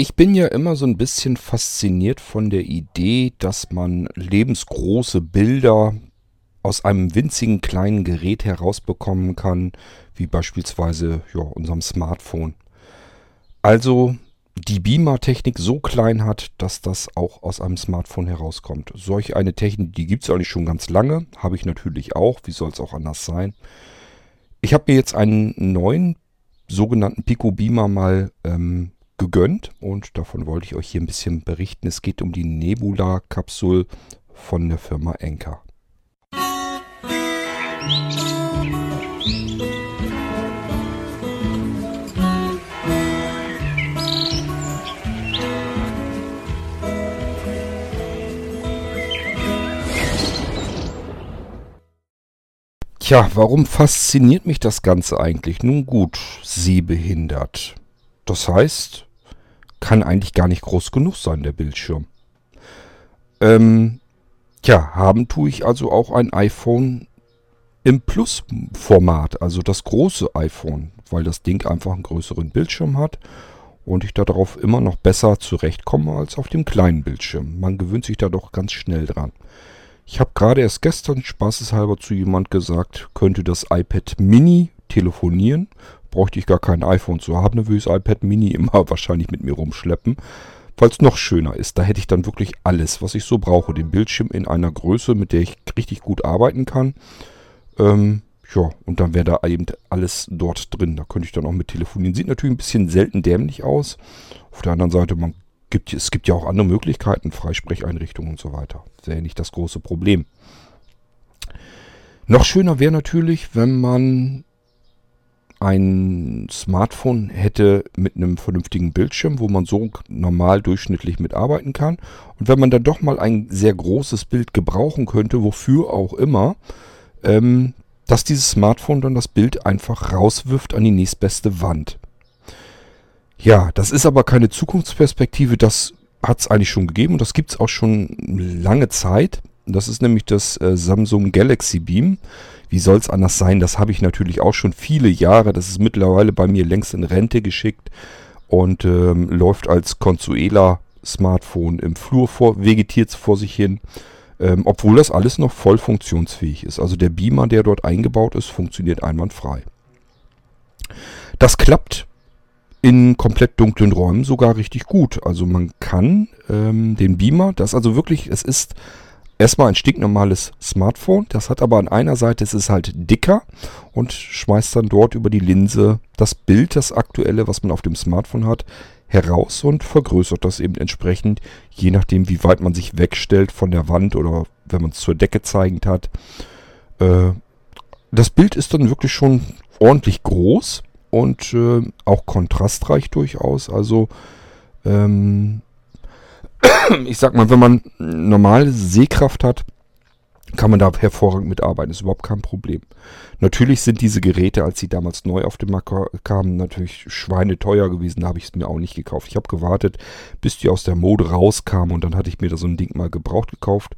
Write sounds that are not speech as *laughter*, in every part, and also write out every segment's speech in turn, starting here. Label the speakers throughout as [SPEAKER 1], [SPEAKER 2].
[SPEAKER 1] Ich bin ja immer so ein bisschen fasziniert von der Idee, dass man lebensgroße Bilder aus einem winzigen kleinen Gerät herausbekommen kann, wie beispielsweise ja, unserem Smartphone. Also die Beamer-Technik so klein hat, dass das auch aus einem Smartphone herauskommt. Solch eine Technik, die gibt es eigentlich schon ganz lange, habe ich natürlich auch, wie soll es auch anders sein. Ich habe mir jetzt einen neuen sogenannten Pico Beamer mal ähm, gegönnt und davon wollte ich euch hier ein bisschen berichten. Es geht um die Nebula-Kapsel von der Firma Enker. Tja, warum fasziniert mich das Ganze eigentlich? Nun gut, sehbehindert. Das heißt, kann eigentlich gar nicht groß genug sein, der Bildschirm. Ähm, tja, haben tue ich also auch ein iPhone im Plus-Format, also das große iPhone, weil das Ding einfach einen größeren Bildschirm hat und ich darauf immer noch besser zurechtkomme als auf dem kleinen Bildschirm. Man gewöhnt sich da doch ganz schnell dran. Ich habe gerade erst gestern spaßeshalber zu jemand gesagt, könnte das iPad Mini telefonieren bräuchte ich gar kein iPhone zu haben, dann würde ich das iPad Mini *laughs* immer wahrscheinlich mit mir rumschleppen. Es noch schöner ist, da hätte ich dann wirklich alles, was ich so brauche. Den Bildschirm in einer Größe, mit der ich richtig gut arbeiten kann. Ähm, ja, und dann wäre da eben alles dort drin. Da könnte ich dann auch mit telefonieren. Sieht natürlich ein bisschen selten dämlich aus. Auf der anderen Seite, man gibt, es gibt ja auch andere Möglichkeiten, Freisprecheinrichtungen und so weiter. Wäre nicht das große Problem. Noch schöner wäre natürlich, wenn man ein Smartphone hätte mit einem vernünftigen Bildschirm, wo man so normal durchschnittlich mitarbeiten kann. Und wenn man dann doch mal ein sehr großes Bild gebrauchen könnte, wofür auch immer, ähm, dass dieses Smartphone dann das Bild einfach rauswirft an die nächstbeste Wand. Ja, das ist aber keine Zukunftsperspektive, das hat es eigentlich schon gegeben und das gibt es auch schon lange Zeit. Das ist nämlich das äh, Samsung Galaxy Beam. Wie soll es anders sein? Das habe ich natürlich auch schon viele Jahre. Das ist mittlerweile bei mir längst in Rente geschickt und ähm, läuft als Consuela-Smartphone im Flur vor, vegetiert vor sich hin. Ähm, obwohl das alles noch voll funktionsfähig ist. Also der Beamer, der dort eingebaut ist, funktioniert einwandfrei. Das klappt in komplett dunklen Räumen sogar richtig gut. Also man kann ähm, den Beamer, das also wirklich, es ist erstmal ein stinknormales Smartphone. Das hat aber an einer Seite, es ist halt dicker und schmeißt dann dort über die Linse das Bild, das aktuelle, was man auf dem Smartphone hat, heraus und vergrößert das eben entsprechend, je nachdem, wie weit man sich wegstellt von der Wand oder wenn man es zur Decke zeigend hat. Äh, das Bild ist dann wirklich schon ordentlich groß und äh, auch kontrastreich durchaus. Also ähm, *coughs* ich sag mal, wenn man normale Sehkraft hat, kann man da hervorragend mitarbeiten. Ist überhaupt kein Problem. Natürlich sind diese Geräte, als sie damals neu auf den Markt kamen, natürlich schweineteuer gewesen. Da habe ich es mir auch nicht gekauft. Ich habe gewartet, bis die aus der Mode rauskamen und dann hatte ich mir da so ein Ding mal gebraucht gekauft.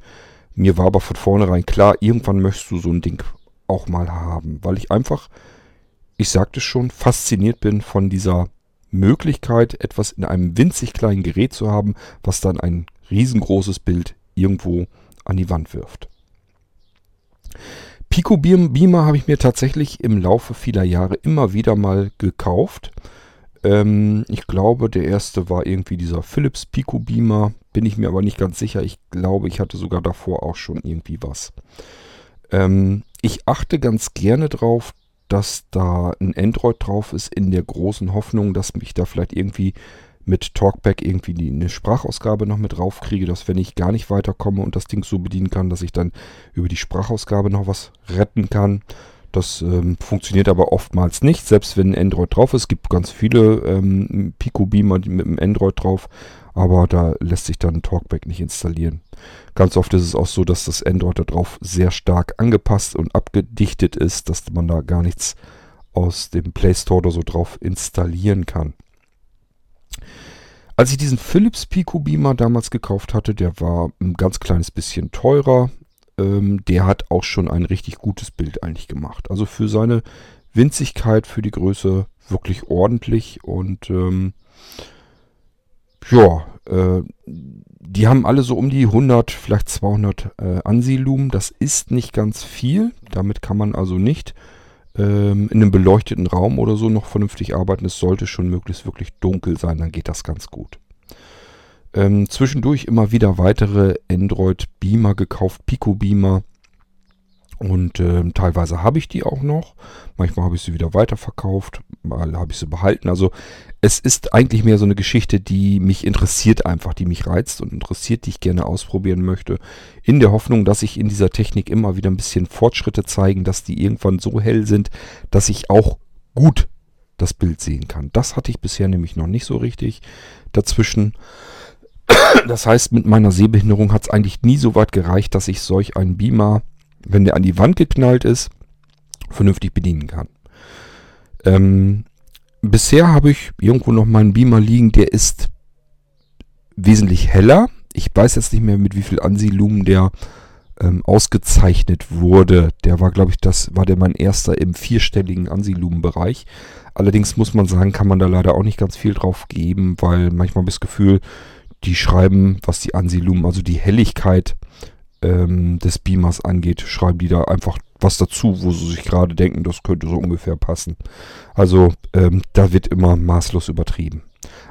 [SPEAKER 1] Mir war aber von vornherein klar, irgendwann möchtest du so ein Ding auch mal haben, weil ich einfach, ich sagte schon, fasziniert bin von dieser Möglichkeit, etwas in einem winzig kleinen Gerät zu haben, was dann ein riesengroßes Bild irgendwo an die Wand wirft. Pico Beamer habe ich mir tatsächlich im Laufe vieler Jahre immer wieder mal gekauft. Ähm, ich glaube, der erste war irgendwie dieser Philips Pico Beamer. Bin ich mir aber nicht ganz sicher. Ich glaube, ich hatte sogar davor auch schon irgendwie was. Ähm, ich achte ganz gerne drauf, dass da ein Android drauf ist, in der großen Hoffnung, dass ich da vielleicht irgendwie mit Talkback irgendwie die, eine Sprachausgabe noch mit draufkriege, dass wenn ich gar nicht weiterkomme und das Ding so bedienen kann, dass ich dann über die Sprachausgabe noch was retten kann. Das ähm, funktioniert aber oftmals nicht, selbst wenn Android drauf ist. Es gibt ganz viele ähm, Pico Beamer mit dem Android drauf, aber da lässt sich dann Talkback nicht installieren. Ganz oft ist es auch so, dass das Android darauf sehr stark angepasst und abgedichtet ist, dass man da gar nichts aus dem Play Store oder so drauf installieren kann. Als ich diesen Philips Pico Beamer damals gekauft hatte, der war ein ganz kleines bisschen teurer. Ähm, der hat auch schon ein richtig gutes Bild eigentlich gemacht. Also für seine Winzigkeit, für die Größe wirklich ordentlich und ähm, ja, äh, die haben alle so um die 100, vielleicht 200 äh, Ansilumen. Das ist nicht ganz viel. Damit kann man also nicht ähm, in einem beleuchteten Raum oder so noch vernünftig arbeiten. Es sollte schon möglichst wirklich dunkel sein, dann geht das ganz gut. Ähm, zwischendurch immer wieder weitere Android Beamer gekauft, Pico Beamer. Und äh, teilweise habe ich die auch noch. Manchmal habe ich sie wieder weiterverkauft, mal habe ich sie behalten. Also es ist eigentlich mehr so eine Geschichte, die mich interessiert einfach, die mich reizt und interessiert, die ich gerne ausprobieren möchte. In der Hoffnung, dass ich in dieser Technik immer wieder ein bisschen Fortschritte zeigen, dass die irgendwann so hell sind, dass ich auch gut das Bild sehen kann. Das hatte ich bisher nämlich noch nicht so richtig dazwischen. Das heißt, mit meiner Sehbehinderung hat es eigentlich nie so weit gereicht, dass ich solch einen Beamer wenn der an die Wand geknallt ist, vernünftig bedienen kann. Ähm, bisher habe ich irgendwo noch meinen Beamer liegen, der ist wesentlich heller. Ich weiß jetzt nicht mehr, mit wie viel Ansilumen der ähm, ausgezeichnet wurde. Der war, glaube ich, das war der mein erster im vierstelligen Ansilumenbereich. Allerdings muss man sagen, kann man da leider auch nicht ganz viel drauf geben, weil manchmal habe ich das Gefühl, die schreiben, was die Ansilumen, also die Helligkeit ähm, des Beamers angeht, schreiben die da einfach was dazu, wo sie sich gerade denken, das könnte so ungefähr passen. Also ähm, da wird immer maßlos übertrieben.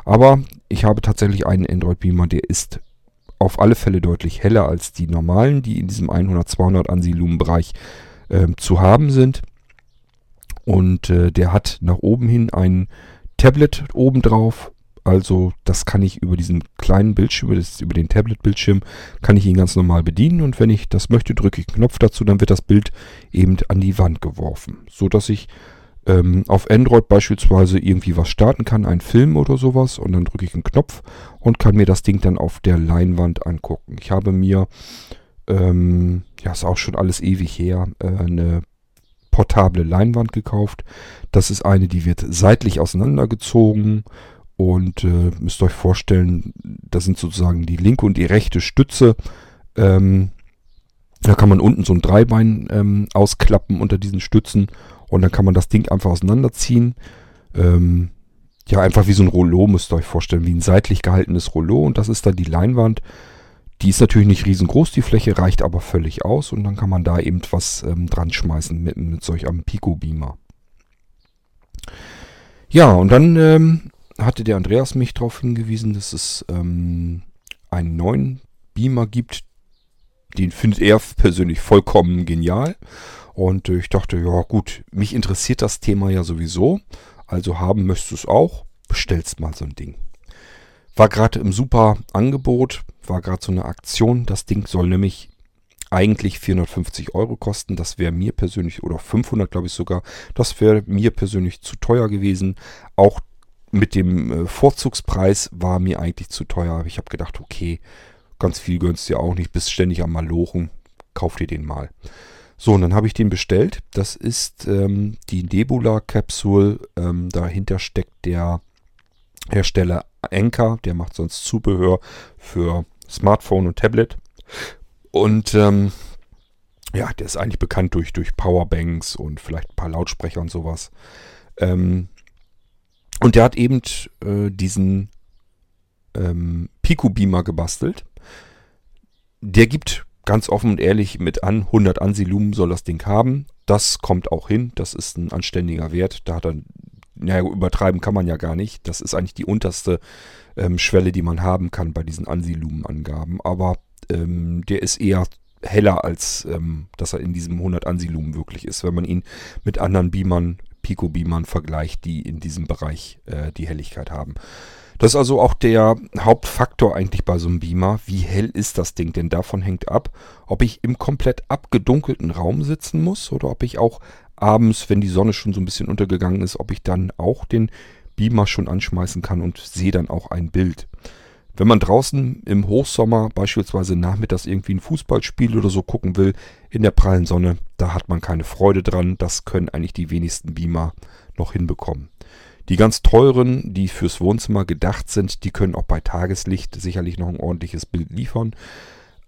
[SPEAKER 1] Aber ich habe tatsächlich einen Android Beamer, der ist auf alle Fälle deutlich heller als die normalen, die in diesem 100-200 Ansilumen-Bereich äh, zu haben sind. Und äh, der hat nach oben hin ein Tablet oben drauf also das kann ich über diesen kleinen Bildschirm, das über den Tablet-Bildschirm, kann ich ihn ganz normal bedienen. Und wenn ich das möchte, drücke ich einen Knopf dazu, dann wird das Bild eben an die Wand geworfen. So dass ich ähm, auf Android beispielsweise irgendwie was starten kann, einen Film oder sowas. Und dann drücke ich einen Knopf und kann mir das Ding dann auf der Leinwand angucken. Ich habe mir, ähm, ja ist auch schon alles ewig her, äh, eine portable Leinwand gekauft. Das ist eine, die wird seitlich auseinandergezogen und äh, müsst euch vorstellen, das sind sozusagen die linke und die rechte Stütze. Ähm, da kann man unten so ein Dreibein ähm, ausklappen unter diesen Stützen und dann kann man das Ding einfach auseinanderziehen. Ähm, ja, einfach wie so ein Rollo, müsst ihr euch vorstellen, wie ein seitlich gehaltenes Rollo und das ist dann die Leinwand. Die ist natürlich nicht riesengroß, die Fläche reicht aber völlig aus und dann kann man da eben was ähm, dran schmeißen mit, mit solch einem Pico-Beamer. Ja, und dann ähm, hatte der Andreas mich darauf hingewiesen, dass es ähm, einen neuen Beamer gibt. Den findet er persönlich vollkommen genial. Und ich dachte, ja gut, mich interessiert das Thema ja sowieso. Also haben möchtest du es auch, bestellst mal so ein Ding. War gerade im super Angebot, war gerade so eine Aktion. Das Ding soll nämlich eigentlich 450 Euro kosten. Das wäre mir persönlich, oder 500 glaube ich sogar, das wäre mir persönlich zu teuer gewesen. Auch mit dem äh, Vorzugspreis war mir eigentlich zu teuer. Ich habe gedacht, okay, ganz viel gönnst du ja auch nicht, bist ständig am Malochen, kauf dir den mal. So, und dann habe ich den bestellt. Das ist ähm, die Nebula Capsule. Ähm, dahinter steckt der Hersteller Anker. Der macht sonst Zubehör für Smartphone und Tablet. Und ähm, ja, der ist eigentlich bekannt durch, durch Powerbanks und vielleicht ein paar Lautsprecher und sowas. Ähm, und der hat eben äh, diesen ähm, Pico Beamer gebastelt. Der gibt ganz offen und ehrlich mit an, 100 Ansilumen soll das Ding haben. Das kommt auch hin, das ist ein anständiger Wert. Da hat er, naja, übertreiben kann man ja gar nicht. Das ist eigentlich die unterste ähm, Schwelle, die man haben kann bei diesen Ansilumen-Angaben. Aber ähm, der ist eher heller, als ähm, dass er in diesem 100 Ansilumen wirklich ist. Wenn man ihn mit anderen Beamern Pico-Beamern vergleicht, die in diesem Bereich äh, die Helligkeit haben. Das ist also auch der Hauptfaktor eigentlich bei so einem Beamer. Wie hell ist das Ding? Denn davon hängt ab, ob ich im komplett abgedunkelten Raum sitzen muss oder ob ich auch abends, wenn die Sonne schon so ein bisschen untergegangen ist, ob ich dann auch den Beamer schon anschmeißen kann und sehe dann auch ein Bild. Wenn man draußen im Hochsommer beispielsweise nachmittags irgendwie ein Fußballspiel oder so gucken will, in der prallen Sonne, da hat man keine Freude dran. Das können eigentlich die wenigsten Beamer noch hinbekommen. Die ganz teuren, die fürs Wohnzimmer gedacht sind, die können auch bei Tageslicht sicherlich noch ein ordentliches Bild liefern.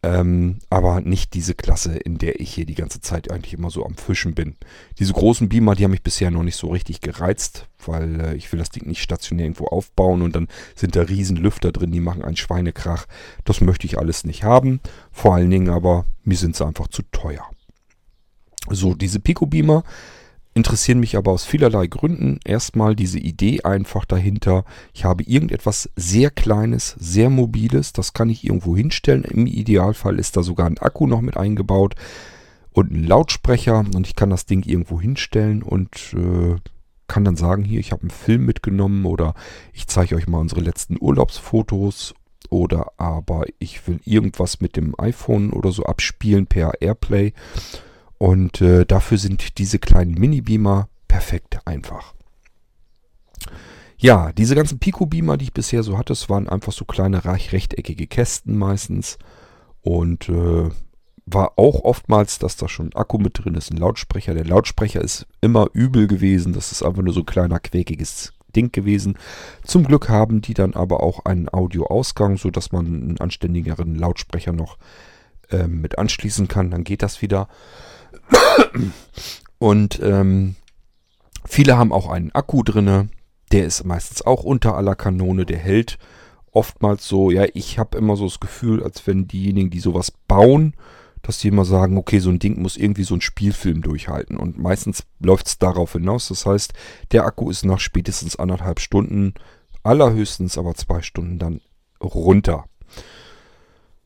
[SPEAKER 1] Ähm, aber nicht diese Klasse, in der ich hier die ganze Zeit eigentlich immer so am Fischen bin. Diese großen Beamer, die haben mich bisher noch nicht so richtig gereizt, weil äh, ich will das Ding nicht stationär irgendwo aufbauen und dann sind da riesen Lüfter drin, die machen einen Schweinekrach. Das möchte ich alles nicht haben. Vor allen Dingen aber, mir sind sie einfach zu teuer. So, diese Pico Beamer interessieren mich aber aus vielerlei Gründen. Erstmal diese Idee einfach dahinter. Ich habe irgendetwas sehr Kleines, sehr Mobiles. Das kann ich irgendwo hinstellen. Im Idealfall ist da sogar ein Akku noch mit eingebaut und ein Lautsprecher. Und ich kann das Ding irgendwo hinstellen und äh, kann dann sagen, hier, ich habe einen Film mitgenommen oder ich zeige euch mal unsere letzten Urlaubsfotos oder aber ich will irgendwas mit dem iPhone oder so abspielen per Airplay. Und äh, dafür sind diese kleinen Mini-Beamer perfekt einfach. Ja, diese ganzen Pico-Beamer, die ich bisher so hatte, waren einfach so kleine rechteckige Kästen meistens. Und äh, war auch oftmals, dass da schon ein Akku mit drin ist, ein Lautsprecher. Der Lautsprecher ist immer übel gewesen. Das ist einfach nur so ein kleiner, quäkiges Ding gewesen. Zum Glück haben die dann aber auch einen Audioausgang, sodass man einen anständigeren Lautsprecher noch äh, mit anschließen kann. Dann geht das wieder. Und ähm, viele haben auch einen Akku drinne. Der ist meistens auch unter aller Kanone. Der hält oftmals so. Ja, ich habe immer so das Gefühl, als wenn diejenigen, die sowas bauen, dass die immer sagen, okay, so ein Ding muss irgendwie so ein Spielfilm durchhalten. Und meistens läuft es darauf hinaus. Das heißt, der Akku ist nach spätestens anderthalb Stunden, allerhöchstens aber zwei Stunden dann runter.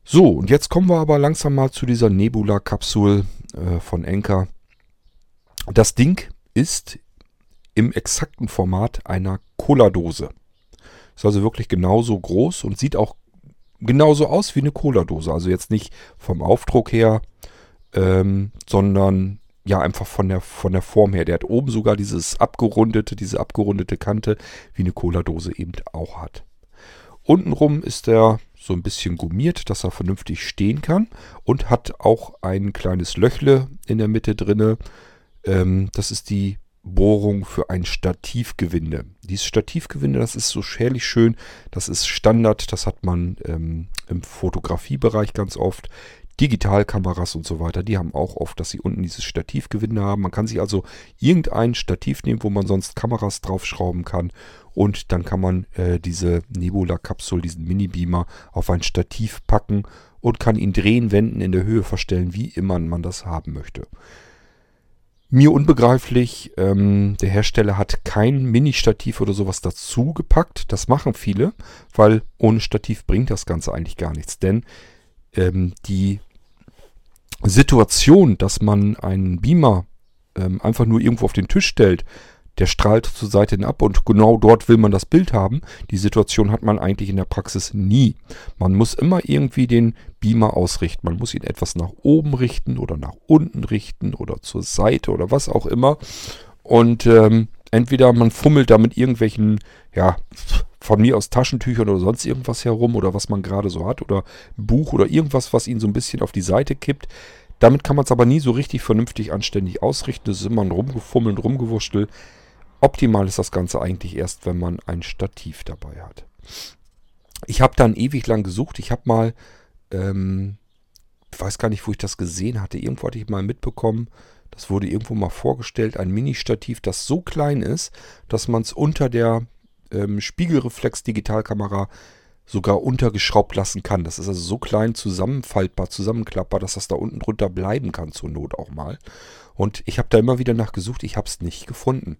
[SPEAKER 1] So, und jetzt kommen wir aber langsam mal zu dieser Nebula-Kapsel äh, von Enker. Das Ding ist im exakten Format einer Cola-Dose. Ist also wirklich genauso groß und sieht auch genauso aus wie eine Cola-Dose. Also jetzt nicht vom Aufdruck her, ähm, sondern ja einfach von der, von der Form her. Der hat oben sogar dieses abgerundete, diese abgerundete Kante, wie eine Cola-Dose eben auch hat. Untenrum ist er so ein bisschen gummiert, dass er vernünftig stehen kann und hat auch ein kleines Löchle in der Mitte drinne. Ähm, das ist die Bohrung für ein Stativgewinde. Dieses Stativgewinde, das ist so schärlich schön, das ist Standard, das hat man ähm, im Fotografiebereich ganz oft. Digitalkameras und so weiter, die haben auch oft, dass sie unten dieses Stativgewinde haben. Man kann sich also irgendein Stativ nehmen, wo man sonst Kameras draufschrauben kann und dann kann man äh, diese Nebula-Kapsel, diesen Mini-Beamer auf ein Stativ packen und kann ihn drehen, wenden, in der Höhe verstellen, wie immer man das haben möchte. Mir unbegreiflich, ähm, der Hersteller hat kein Mini-Stativ oder sowas dazu gepackt. Das machen viele, weil ohne Stativ bringt das Ganze eigentlich gar nichts. Denn ähm, die Situation, dass man einen Beamer ähm, einfach nur irgendwo auf den Tisch stellt, der strahlt zur Seite ab und genau dort will man das Bild haben. Die Situation hat man eigentlich in der Praxis nie. Man muss immer irgendwie den Beamer ausrichten. Man muss ihn etwas nach oben richten oder nach unten richten oder zur Seite oder was auch immer. Und ähm, entweder man fummelt da mit irgendwelchen, ja, von mir aus Taschentüchern oder sonst irgendwas herum oder was man gerade so hat oder Buch oder irgendwas, was ihn so ein bisschen auf die Seite kippt. Damit kann man es aber nie so richtig vernünftig anständig ausrichten. Das ist immer ein Rumgefummeln, Rumgewurschtel. Optimal ist das Ganze eigentlich erst, wenn man ein Stativ dabei hat. Ich habe dann ewig lang gesucht. Ich habe mal, ähm, ich weiß gar nicht, wo ich das gesehen hatte. Irgendwo hatte ich mal mitbekommen, das wurde irgendwo mal vorgestellt, ein Mini-Stativ, das so klein ist, dass man es unter der ähm, Spiegelreflex-Digitalkamera sogar untergeschraubt lassen kann. Das ist also so klein zusammenfaltbar, zusammenklappbar, dass das da unten drunter bleiben kann zur Not auch mal. Und ich habe da immer wieder nachgesucht, ich habe es nicht gefunden.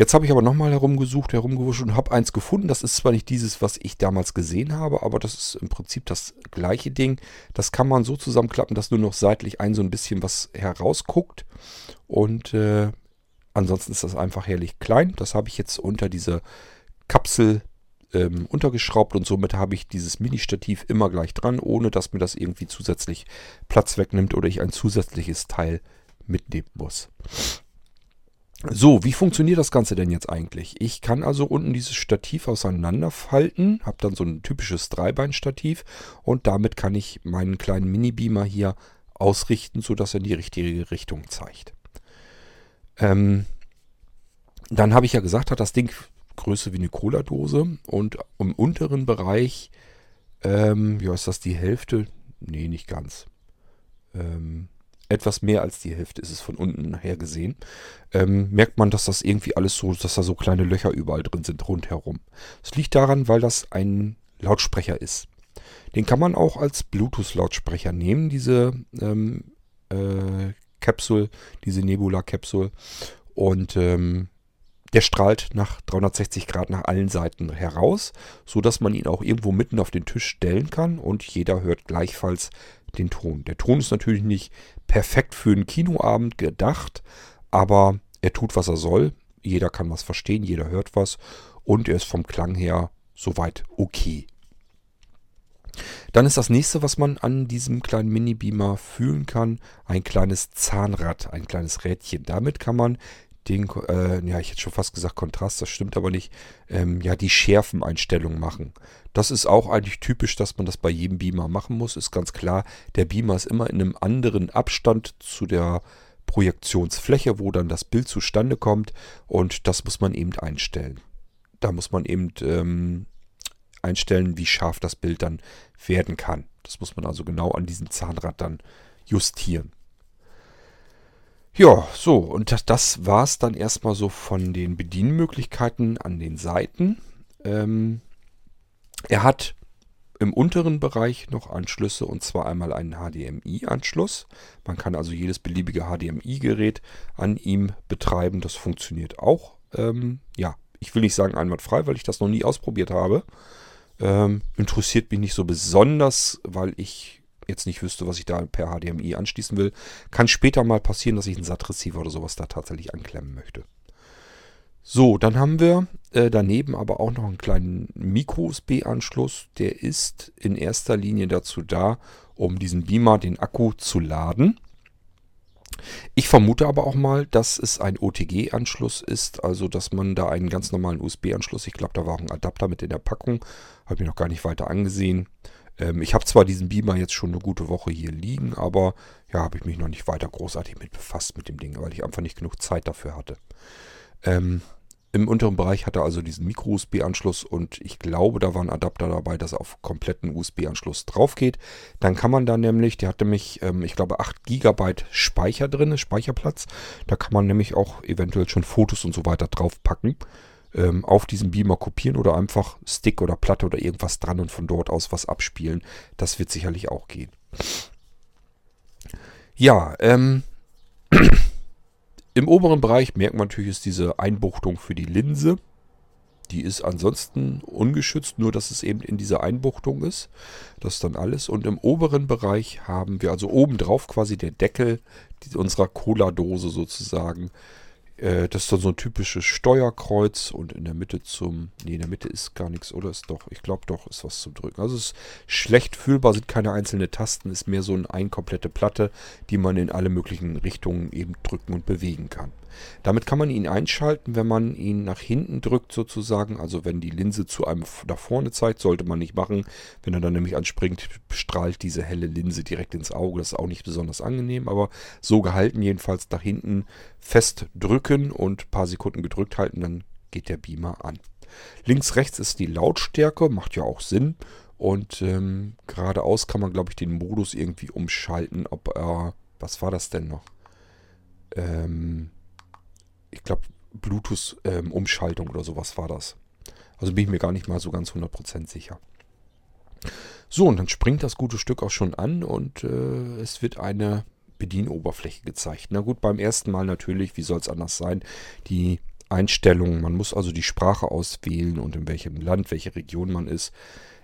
[SPEAKER 1] Jetzt habe ich aber nochmal herumgesucht, herumgewuscht und habe eins gefunden. Das ist zwar nicht dieses, was ich damals gesehen habe, aber das ist im Prinzip das gleiche Ding. Das kann man so zusammenklappen, dass nur noch seitlich ein so ein bisschen was herausguckt. Und äh, ansonsten ist das einfach herrlich klein. Das habe ich jetzt unter diese Kapsel ähm, untergeschraubt und somit habe ich dieses Mini-Stativ immer gleich dran, ohne dass mir das irgendwie zusätzlich Platz wegnimmt oder ich ein zusätzliches Teil mitnehmen muss. So, wie funktioniert das Ganze denn jetzt eigentlich? Ich kann also unten dieses Stativ auseinanderfalten, habe dann so ein typisches Dreibeinstativ und damit kann ich meinen kleinen Mini-Beamer hier ausrichten, sodass er in die richtige Richtung zeigt. Ähm, dann habe ich ja gesagt, hat das Ding Größe wie eine Cola-Dose und im unteren Bereich, ähm, ja, ist das die Hälfte, Nee, nicht ganz. Ähm, etwas mehr als die Hälfte ist es von unten her gesehen. Ähm, merkt man, dass das irgendwie alles so, dass da so kleine Löcher überall drin sind rundherum. Es liegt daran, weil das ein Lautsprecher ist. Den kann man auch als Bluetooth-Lautsprecher nehmen, diese ähm, äh, Capsule, diese Nebula-Capsule. Und ähm, der strahlt nach 360 Grad nach allen Seiten heraus, so dass man ihn auch irgendwo mitten auf den Tisch stellen kann und jeder hört gleichfalls den Ton. Der Ton ist natürlich nicht perfekt für einen Kinoabend gedacht, aber er tut, was er soll. Jeder kann was verstehen, jeder hört was und er ist vom Klang her soweit okay. Dann ist das nächste, was man an diesem kleinen Mini-Beamer fühlen kann, ein kleines Zahnrad, ein kleines Rädchen. Damit kann man den, äh, ja, ich hätte schon fast gesagt Kontrast, das stimmt aber nicht, ähm, ja, die Schärfeneinstellung machen. Das ist auch eigentlich typisch, dass man das bei jedem Beamer machen muss, ist ganz klar. Der Beamer ist immer in einem anderen Abstand zu der Projektionsfläche, wo dann das Bild zustande kommt und das muss man eben einstellen. Da muss man eben ähm, einstellen, wie scharf das Bild dann werden kann. Das muss man also genau an diesem Zahnrad dann justieren. Ja, so, und das, das war es dann erstmal so von den Bedienmöglichkeiten an den Seiten. Ähm, er hat im unteren Bereich noch Anschlüsse und zwar einmal einen HDMI-Anschluss. Man kann also jedes beliebige HDMI-Gerät an ihm betreiben. Das funktioniert auch. Ähm, ja, ich will nicht sagen einwandfrei, weil ich das noch nie ausprobiert habe. Ähm, interessiert mich nicht so besonders, weil ich jetzt nicht wüsste, was ich da per HDMI anschließen will. Kann später mal passieren, dass ich einen SAT-Receiver oder sowas da tatsächlich anklemmen möchte. So, dann haben wir äh, daneben aber auch noch einen kleinen Micro-USB-Anschluss. Der ist in erster Linie dazu da, um diesen Beamer, den Akku zu laden. Ich vermute aber auch mal, dass es ein OTG-Anschluss ist, also dass man da einen ganz normalen USB-Anschluss, ich glaube, da war auch ein Adapter mit in der Packung, habe ich noch gar nicht weiter angesehen, ähm, ich habe zwar diesen Beamer jetzt schon eine gute Woche hier liegen, aber ja, habe ich mich noch nicht weiter großartig mit befasst mit dem Ding, weil ich einfach nicht genug Zeit dafür hatte. Ähm, Im unteren Bereich hat er also diesen Micro-USB-Anschluss und ich glaube, da war ein Adapter dabei, dass auf kompletten USB-Anschluss drauf geht. Dann kann man da nämlich, der hat nämlich, ähm, ich glaube, 8 GB Speicher drin, Speicherplatz. Da kann man nämlich auch eventuell schon Fotos und so weiter drauf packen ähm, auf diesem Beamer kopieren oder einfach Stick oder Platte oder irgendwas dran und von dort aus was abspielen. Das wird sicherlich auch gehen. Ja, ähm, *clears throat* im oberen Bereich merkt man natürlich ist diese Einbuchtung für die Linse. Die ist ansonsten ungeschützt, nur dass es eben in dieser Einbuchtung ist. Das ist dann alles. Und im oberen Bereich haben wir also oben drauf quasi der Deckel unserer Cola-Dose sozusagen das ist dann so ein typisches Steuerkreuz und in der Mitte zum. Nee, in der Mitte ist gar nichts, oder? Ist doch, ich glaube doch, ist was zum Drücken. Also es ist schlecht fühlbar, sind keine einzelnen Tasten, ist mehr so eine ein komplette Platte, die man in alle möglichen Richtungen eben drücken und bewegen kann. Damit kann man ihn einschalten, wenn man ihn nach hinten drückt sozusagen. Also wenn die Linse zu einem nach vorne zeigt, sollte man nicht machen. Wenn er dann nämlich anspringt, strahlt diese helle Linse direkt ins Auge. Das ist auch nicht besonders angenehm, aber so gehalten jedenfalls nach hinten fest drücken und ein paar Sekunden gedrückt halten, dann geht der Beamer an. Links, rechts ist die Lautstärke, macht ja auch Sinn. Und ähm, geradeaus kann man, glaube ich, den Modus irgendwie umschalten, ob er. Was war das denn noch? Ähm, ich glaube, Bluetooth-Umschaltung ähm, oder sowas war das. Also bin ich mir gar nicht mal so ganz 100% sicher. So, und dann springt das gute Stück auch schon an und äh, es wird eine Bedienoberfläche gezeigt. Na gut, beim ersten Mal natürlich, wie soll es anders sein, die Einstellungen. Man muss also die Sprache auswählen und in welchem Land, welche Region man ist.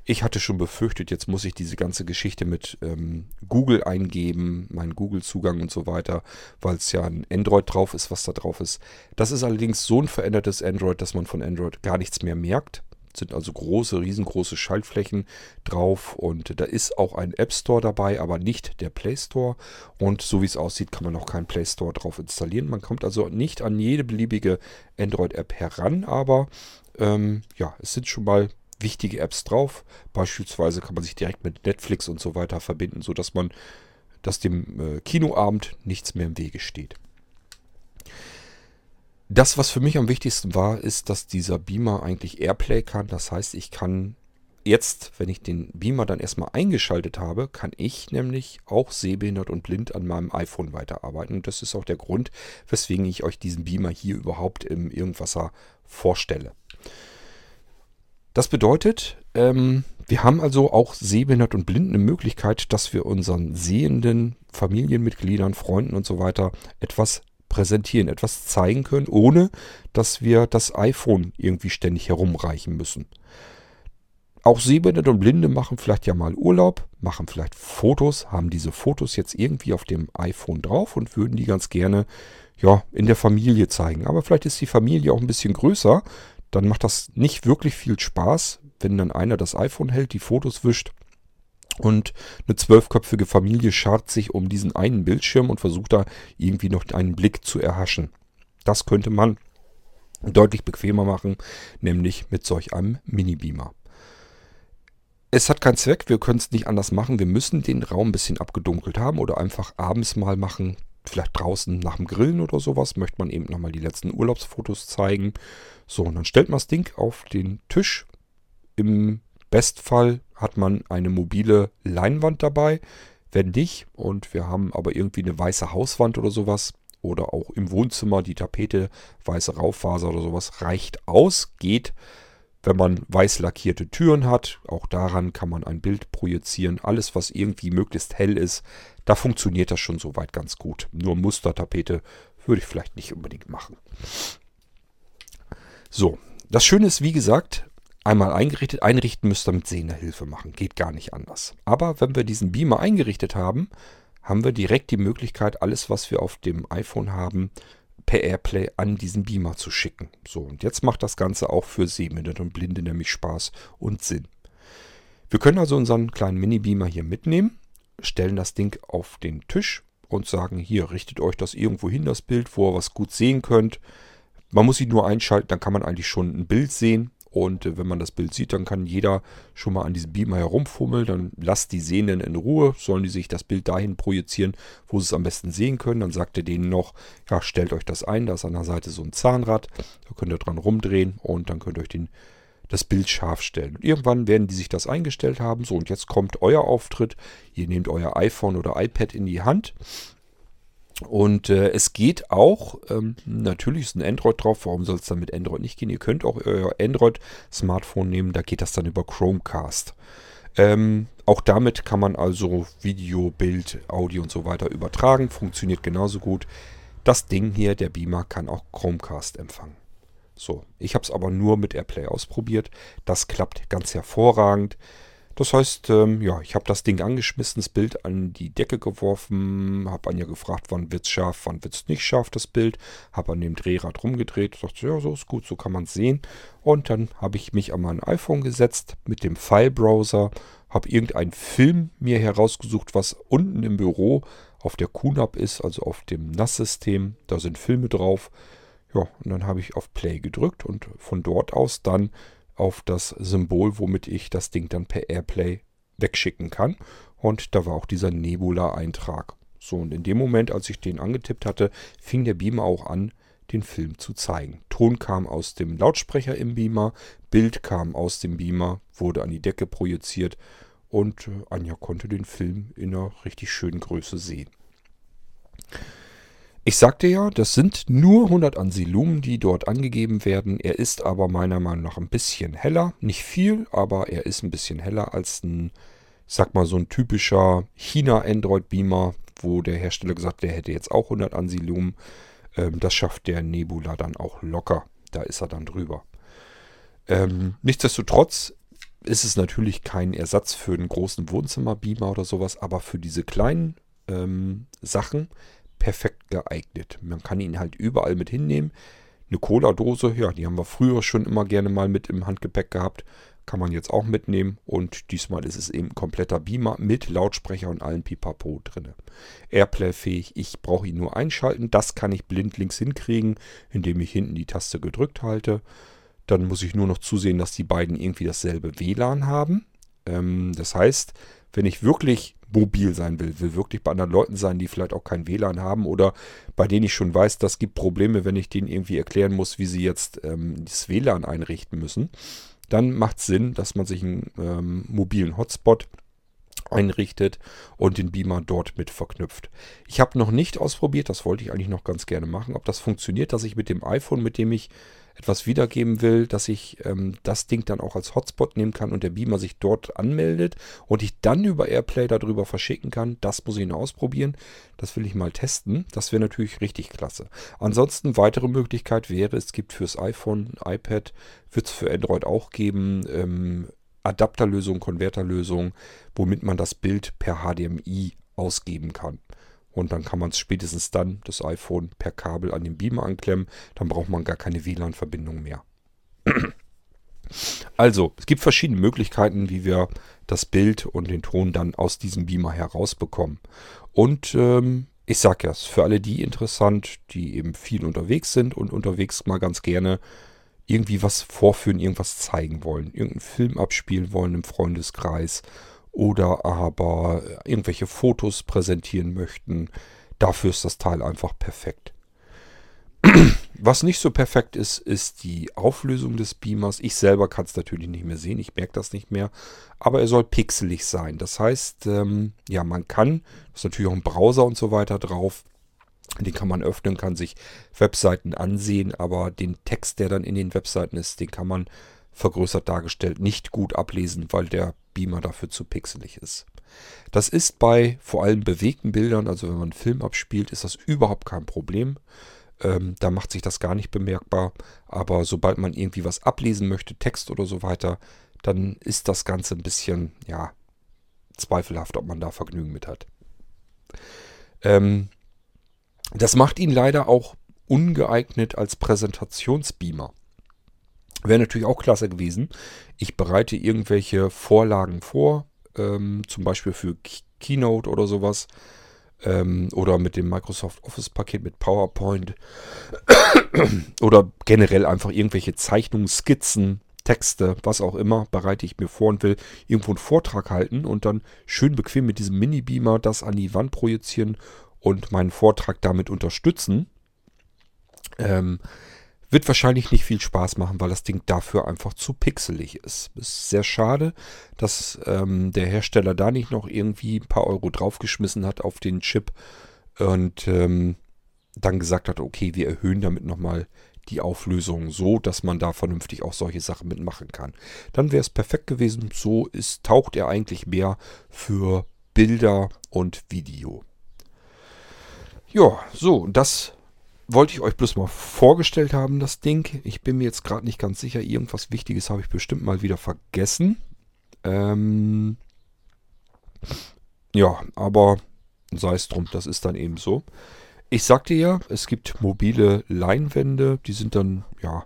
[SPEAKER 1] Ich hatte schon befürchtet, jetzt muss ich diese ganze Geschichte mit ähm, Google eingeben, meinen Google-Zugang und so weiter, weil es ja ein Android drauf ist, was da drauf ist. Das ist allerdings so ein verändertes Android, dass man von Android gar nichts mehr merkt. Es sind also große, riesengroße Schaltflächen drauf und da ist auch ein App Store dabei, aber nicht der Play Store. Und so wie es aussieht, kann man auch keinen Play Store drauf installieren. Man kommt also nicht an jede beliebige Android-App heran, aber ähm, ja, es sind schon mal wichtige Apps drauf. Beispielsweise kann man sich direkt mit Netflix und so weiter verbinden, sodass man, dass dem äh, Kinoabend nichts mehr im Wege steht. Das, was für mich am wichtigsten war, ist, dass dieser Beamer eigentlich Airplay kann. Das heißt, ich kann jetzt, wenn ich den Beamer dann erstmal eingeschaltet habe, kann ich nämlich auch sehbehindert und blind an meinem iPhone weiterarbeiten. Und das ist auch der Grund, weswegen ich euch diesen Beamer hier überhaupt im Irgendwasser vorstelle. Das bedeutet, ähm, wir haben also auch sehbehindert und blind eine Möglichkeit, dass wir unseren sehenden Familienmitgliedern, Freunden und so weiter etwas präsentieren, etwas zeigen können, ohne dass wir das iPhone irgendwie ständig herumreichen müssen. Auch Sehbehinderte und Blinde machen vielleicht ja mal Urlaub, machen vielleicht Fotos, haben diese Fotos jetzt irgendwie auf dem iPhone drauf und würden die ganz gerne ja, in der Familie zeigen. Aber vielleicht ist die Familie auch ein bisschen größer, dann macht das nicht wirklich viel Spaß, wenn dann einer das iPhone hält, die Fotos wischt und eine zwölfköpfige Familie schart sich um diesen einen Bildschirm und versucht da irgendwie noch einen Blick zu erhaschen. Das könnte man deutlich bequemer machen, nämlich mit solch einem Mini-Beamer. Es hat keinen Zweck, wir können es nicht anders machen. Wir müssen den Raum ein bisschen abgedunkelt haben oder einfach abends mal machen. Vielleicht draußen nach dem Grillen oder sowas. Möchte man eben nochmal die letzten Urlaubsfotos zeigen. So, und dann stellt man das Ding auf den Tisch. Im Bestfall hat man eine mobile Leinwand dabei. Wenn nicht, und wir haben aber irgendwie eine weiße Hauswand oder sowas, oder auch im Wohnzimmer die Tapete, weiße Rauffaser oder sowas, reicht aus, geht wenn man weiß lackierte Türen hat, auch daran kann man ein Bild projizieren. Alles, was irgendwie möglichst hell ist, da funktioniert das schon soweit ganz gut. Nur Mustertapete würde ich vielleicht nicht unbedingt machen. So, das Schöne ist, wie gesagt, einmal eingerichtet. Einrichten müsst ihr mit Sehnerhilfe machen. Geht gar nicht anders. Aber wenn wir diesen Beamer eingerichtet haben, haben wir direkt die Möglichkeit, alles, was wir auf dem iPhone haben, per Airplay an diesen Beamer zu schicken. So, und jetzt macht das Ganze auch für Sehbehinderte und Blinde nämlich Spaß und Sinn. Wir können also unseren kleinen Mini-Beamer hier mitnehmen, stellen das Ding auf den Tisch und sagen, hier richtet euch das irgendwo hin, das Bild, wo ihr was gut sehen könnt. Man muss sie nur einschalten, dann kann man eigentlich schon ein Bild sehen. Und äh, wenn man das Bild sieht, dann kann jeder schon mal an diesem Beamer herumfummeln. Dann lasst die Sehenden in Ruhe. Sollen die sich das Bild dahin projizieren, wo sie es am besten sehen können. Dann sagt er denen noch, ja, stellt euch das ein. Da ist an der Seite so ein Zahnrad. Da könnt ihr dran rumdrehen und dann könnt ihr euch den, das Bild scharf stellen. Und irgendwann werden die sich das eingestellt haben. So, und jetzt kommt euer Auftritt. Ihr nehmt euer iPhone oder iPad in die Hand und äh, es geht auch, ähm, natürlich ist ein Android drauf, warum soll es dann mit Android nicht gehen? Ihr könnt auch euer Android-Smartphone nehmen, da geht das dann über Chromecast. Ähm, auch damit kann man also Video, Bild, Audio und so weiter übertragen, funktioniert genauso gut. Das Ding hier, der Beamer, kann auch Chromecast empfangen. So, ich habe es aber nur mit AirPlay ausprobiert. Das klappt ganz hervorragend. Das heißt, ähm, ja, ich habe das Ding angeschmissen, das Bild an die Decke geworfen, habe Anja gefragt, wann wird's scharf, wann wird's nicht scharf, das Bild, habe an dem Drehrad rumgedreht, dachte, ja, so ist gut, so kann man es sehen. Und dann habe ich mich an mein iPhone gesetzt mit dem File-Browser, habe irgendeinen Film mir herausgesucht, was unten im Büro auf der QNAP ist, also auf dem NAS-System. Da sind Filme drauf. Ja, und dann habe ich auf Play gedrückt und von dort aus dann auf das Symbol, womit ich das Ding dann per Airplay wegschicken kann. Und da war auch dieser Nebula-Eintrag. So, und in dem Moment, als ich den angetippt hatte, fing der Beamer auch an, den Film zu zeigen. Ton kam aus dem Lautsprecher im Beamer, Bild kam aus dem Beamer, wurde an die Decke projiziert und äh, Anja konnte den Film in einer richtig schönen Größe sehen. Ich sagte ja, das sind nur 100 Ansilumen, die dort angegeben werden. Er ist aber meiner Meinung nach ein bisschen heller. Nicht viel, aber er ist ein bisschen heller als ein, sag mal, so ein typischer China-Android-Beamer, wo der Hersteller gesagt hat, der hätte jetzt auch 100 Ansilumen. Ähm, das schafft der Nebula dann auch locker. Da ist er dann drüber. Ähm, nichtsdestotrotz ist es natürlich kein Ersatz für einen großen Wohnzimmer-Beamer oder sowas, aber für diese kleinen ähm, Sachen perfekt geeignet. Man kann ihn halt überall mit hinnehmen. Eine Cola-Dose, ja, die haben wir früher schon immer gerne mal mit im Handgepäck gehabt. Kann man jetzt auch mitnehmen. Und diesmal ist es eben kompletter Beamer mit Lautsprecher und allen Pipapo drin. Airplay-fähig. Ich brauche ihn nur einschalten. Das kann ich blindlings hinkriegen, indem ich hinten die Taste gedrückt halte. Dann muss ich nur noch zusehen, dass die beiden irgendwie dasselbe WLAN haben. Ähm, das heißt, wenn ich wirklich mobil sein will, will wirklich bei anderen Leuten sein, die vielleicht auch kein WLAN haben oder bei denen ich schon weiß, das gibt Probleme, wenn ich denen irgendwie erklären muss, wie sie jetzt ähm, das WLAN einrichten müssen. dann macht es Sinn, dass man sich einen ähm, mobilen Hotspot einrichtet und den Beamer dort mit verknüpft. Ich habe noch nicht ausprobiert, das wollte ich eigentlich noch ganz gerne machen, ob das funktioniert, dass ich mit dem iPhone, mit dem ich etwas wiedergeben will, dass ich ähm, das Ding dann auch als Hotspot nehmen kann und der Beamer sich dort anmeldet und ich dann über AirPlay darüber verschicken kann. Das muss ich noch ausprobieren. Das will ich mal testen. Das wäre natürlich richtig klasse. Ansonsten weitere Möglichkeit wäre, es gibt fürs iPhone, iPad, wird es für Android auch geben, ähm, Adapterlösung, Konverterlösung, womit man das Bild per HDMI ausgeben kann. Und dann kann man es spätestens dann, das iPhone, per Kabel an den Beamer anklemmen. Dann braucht man gar keine WLAN-Verbindung mehr. *clears throat* Also, es gibt verschiedene Möglichkeiten, wie wir das Bild und den Ton dann aus diesem Beamer herausbekommen. Und ähm, ich sage ja, es für alle die interessant, die eben viel unterwegs sind und unterwegs mal ganz gerne irgendwie was vorführen, irgendwas zeigen wollen, irgendeinen Film abspielen wollen im Freundeskreis oder aber irgendwelche Fotos präsentieren möchten. Dafür ist das Teil einfach perfekt. *clears throat* Was nicht so perfekt ist, ist die Auflösung des Beamers. Ich selber kann es natürlich nicht mehr sehen, ich merke das nicht mehr. Aber er soll pixelig sein. Das heißt, ähm, ja, man kann, das ist natürlich auch ein Browser und so weiter drauf, den kann man öffnen, kann sich Webseiten ansehen, aber den Text, der dann in den Webseiten ist, den kann man vergrößert dargestellt nicht gut ablesen, weil der Beamer dafür zu pixelig ist. Das ist bei vor allem bewegten Bildern, also wenn man einen Film abspielt, ist das überhaupt kein Problem. Ähm, da macht sich das gar nicht bemerkbar. Aber sobald man irgendwie was ablesen möchte, Text oder so weiter, dann ist das Ganze ein bisschen, ja, zweifelhaft, ob man da Vergnügen mit hat. Ähm, das macht ihn leider auch ungeeignet als Präsentationsbeamer. Wäre natürlich auch klasse gewesen. Ich bereite irgendwelche Vorlagen vor, ähm, zum Beispiel für Keynote oder sowas. Ähm, oder mit dem Microsoft Office-Paket mit PowerPoint. *coughs* oder generell einfach irgendwelche Zeichnungen, Skizzen, Texte, was auch immer, bereite ich mir vor und will irgendwo einen Vortrag halten und dann schön bequem mit diesem Mini-Beamer das an die Wand projizieren und meinen Vortrag damit unterstützen. Ähm, wird wahrscheinlich nicht viel Spaß machen, weil das Ding dafür einfach zu pixelig ist. Ist sehr schade, dass ähm, der Hersteller da nicht noch irgendwie ein paar Euro draufgeschmissen hat auf den Chip und ähm, dann gesagt hat, okay, wir erhöhen damit nochmal die Auflösung so, dass man da vernünftig auch solche Sachen mitmachen kann. Dann wäre es perfekt gewesen. So ist, taucht er eigentlich mehr für Bilder und Video. Ja, so, das wollte ich euch bloß mal vorgestellt haben, das Ding. Ich bin mir jetzt gerade nicht ganz sicher. Irgendwas Wichtiges habe ich bestimmt mal wieder vergessen. Ähm ja, aber sei es drum, das ist dann eben so. Ich sagte ja, es gibt mobile Leinwände, die sind dann, ja,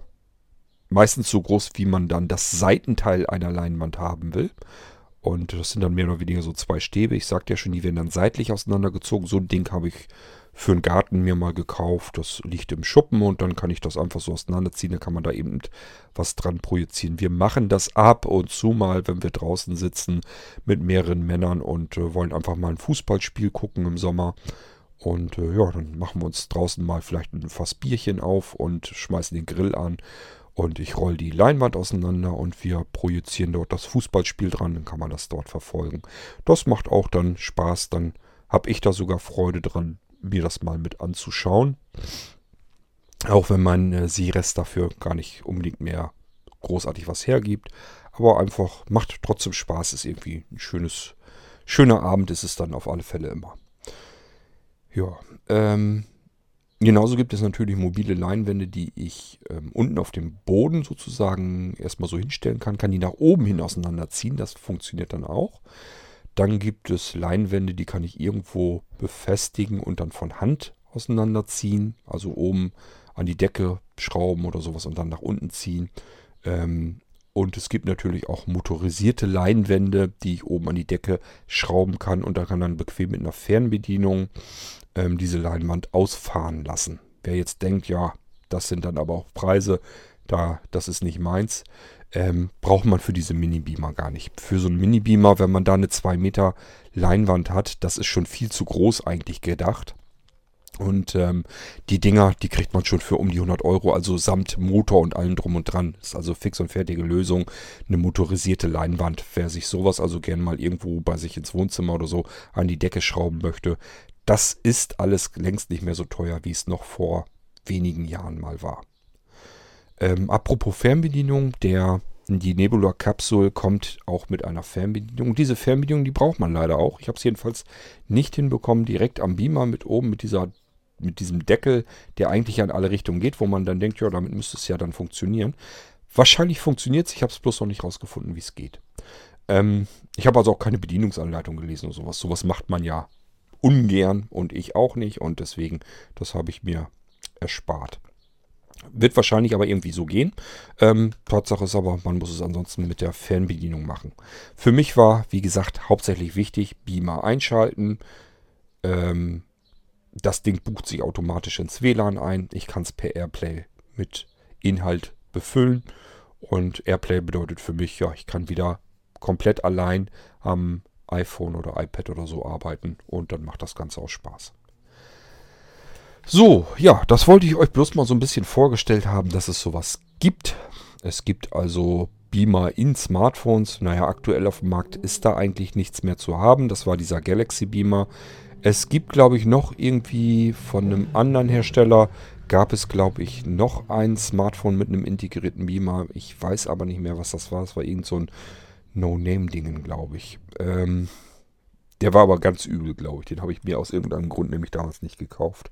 [SPEAKER 1] meistens so groß, wie man dann das Seitenteil einer Leinwand haben will. Und das sind dann mehr oder weniger so zwei Stäbe. Ich sagte ja schon, die werden dann seitlich auseinandergezogen. So ein Ding habe ich für einen Garten mir mal gekauft. Das liegt im Schuppen und dann kann ich das einfach so auseinanderziehen. Dann kann man da eben was dran projizieren. Wir machen das ab und zu mal, wenn wir draußen sitzen mit mehreren Männern und äh, wollen einfach mal ein Fußballspiel gucken im Sommer. Und äh, ja, dann machen wir uns draußen mal vielleicht ein Fass Bierchen auf und schmeißen den Grill an. Und ich roll die Leinwand auseinander und wir projizieren dort das Fußballspiel dran. Dann kann man das dort verfolgen. Das macht auch dann Spaß. Dann habe ich da sogar Freude dran, mir das mal mit anzuschauen. Auch wenn mein äh, Seerest dafür gar nicht unbedingt mehr großartig was hergibt. Aber einfach macht trotzdem Spaß. Ist irgendwie ein schönes, schöner Abend ist es dann auf alle Fälle immer. Ja, ähm, genauso gibt es natürlich mobile Leinwände, die ich ähm, unten auf dem Boden sozusagen erstmal so hinstellen kann. Kann die nach oben hin auseinanderziehen. Das funktioniert dann auch. Dann gibt es Leinwände, die kann ich irgendwo befestigen und dann von Hand auseinanderziehen. Also oben an die Decke schrauben oder sowas und dann nach unten ziehen. Ähm, und es gibt natürlich auch motorisierte Leinwände, die ich oben an die Decke schrauben kann. Und da kann dann bequem mit einer Fernbedienung ähm, diese Leinwand ausfahren lassen. Wer jetzt denkt, ja, das sind dann aber auch Preise, da, das ist nicht meins ähm, braucht man für diese Mini-Beamer gar nicht. Für so einen Mini-Beamer, wenn man da eine 2 Meter Leinwand hat, das ist schon viel zu groß eigentlich gedacht. Und ähm, die Dinger, die kriegt man schon für um die 100 Euro, also samt Motor und allem drum und dran. Ist also fix und fertige Lösung, eine motorisierte Leinwand. Wer sich sowas also gern mal irgendwo bei sich ins Wohnzimmer oder so an die Decke schrauben möchte, das ist alles längst nicht mehr so teuer, wie es noch vor wenigen Jahren mal war. Ähm, apropos Fernbedienung, der die Nebula Capsule kommt auch mit einer Fernbedienung. Diese Fernbedienung, die braucht man leider auch. Ich habe es jedenfalls nicht hinbekommen, direkt am Beamer mit oben mit dieser mit diesem Deckel, der eigentlich in alle Richtungen geht, wo man dann denkt, ja, damit müsste es ja dann funktionieren. Wahrscheinlich funktioniert es, ich habe es bloß noch nicht rausgefunden, wie es geht. Ähm, ich habe also auch keine Bedienungsanleitung gelesen oder sowas. Sowas macht man ja ungern und ich auch nicht und deswegen, das habe ich mir erspart. Wird wahrscheinlich aber irgendwie so gehen. Ähm, Tatsache ist aber, man muss es ansonsten mit der Fernbedienung machen. Für mich war, wie gesagt, hauptsächlich wichtig, Beamer einschalten. Ähm, das Ding bucht sich automatisch ins WLAN ein. Ich kann es per Airplay mit Inhalt befüllen. Und Airplay bedeutet für mich, ja, ich kann wieder komplett allein am iPhone oder iPad oder so arbeiten. Und dann macht das Ganze auch Spaß. So, ja, das wollte ich euch bloß mal so ein bisschen vorgestellt haben, dass es sowas gibt. Es gibt also Beamer in Smartphones. Naja, aktuell auf dem Markt ist da eigentlich nichts mehr zu haben. Das war dieser Galaxy Beamer. Es gibt, glaube ich, noch irgendwie von einem anderen Hersteller, gab es, glaube ich, noch ein Smartphone mit einem integrierten Beamer. Ich weiß aber nicht mehr, was das war. Es war irgend so ein No-Name-Dingen, glaube ich. Ähm, der war aber ganz übel, glaube ich. Den habe ich mir aus irgendeinem Grund nämlich damals nicht gekauft.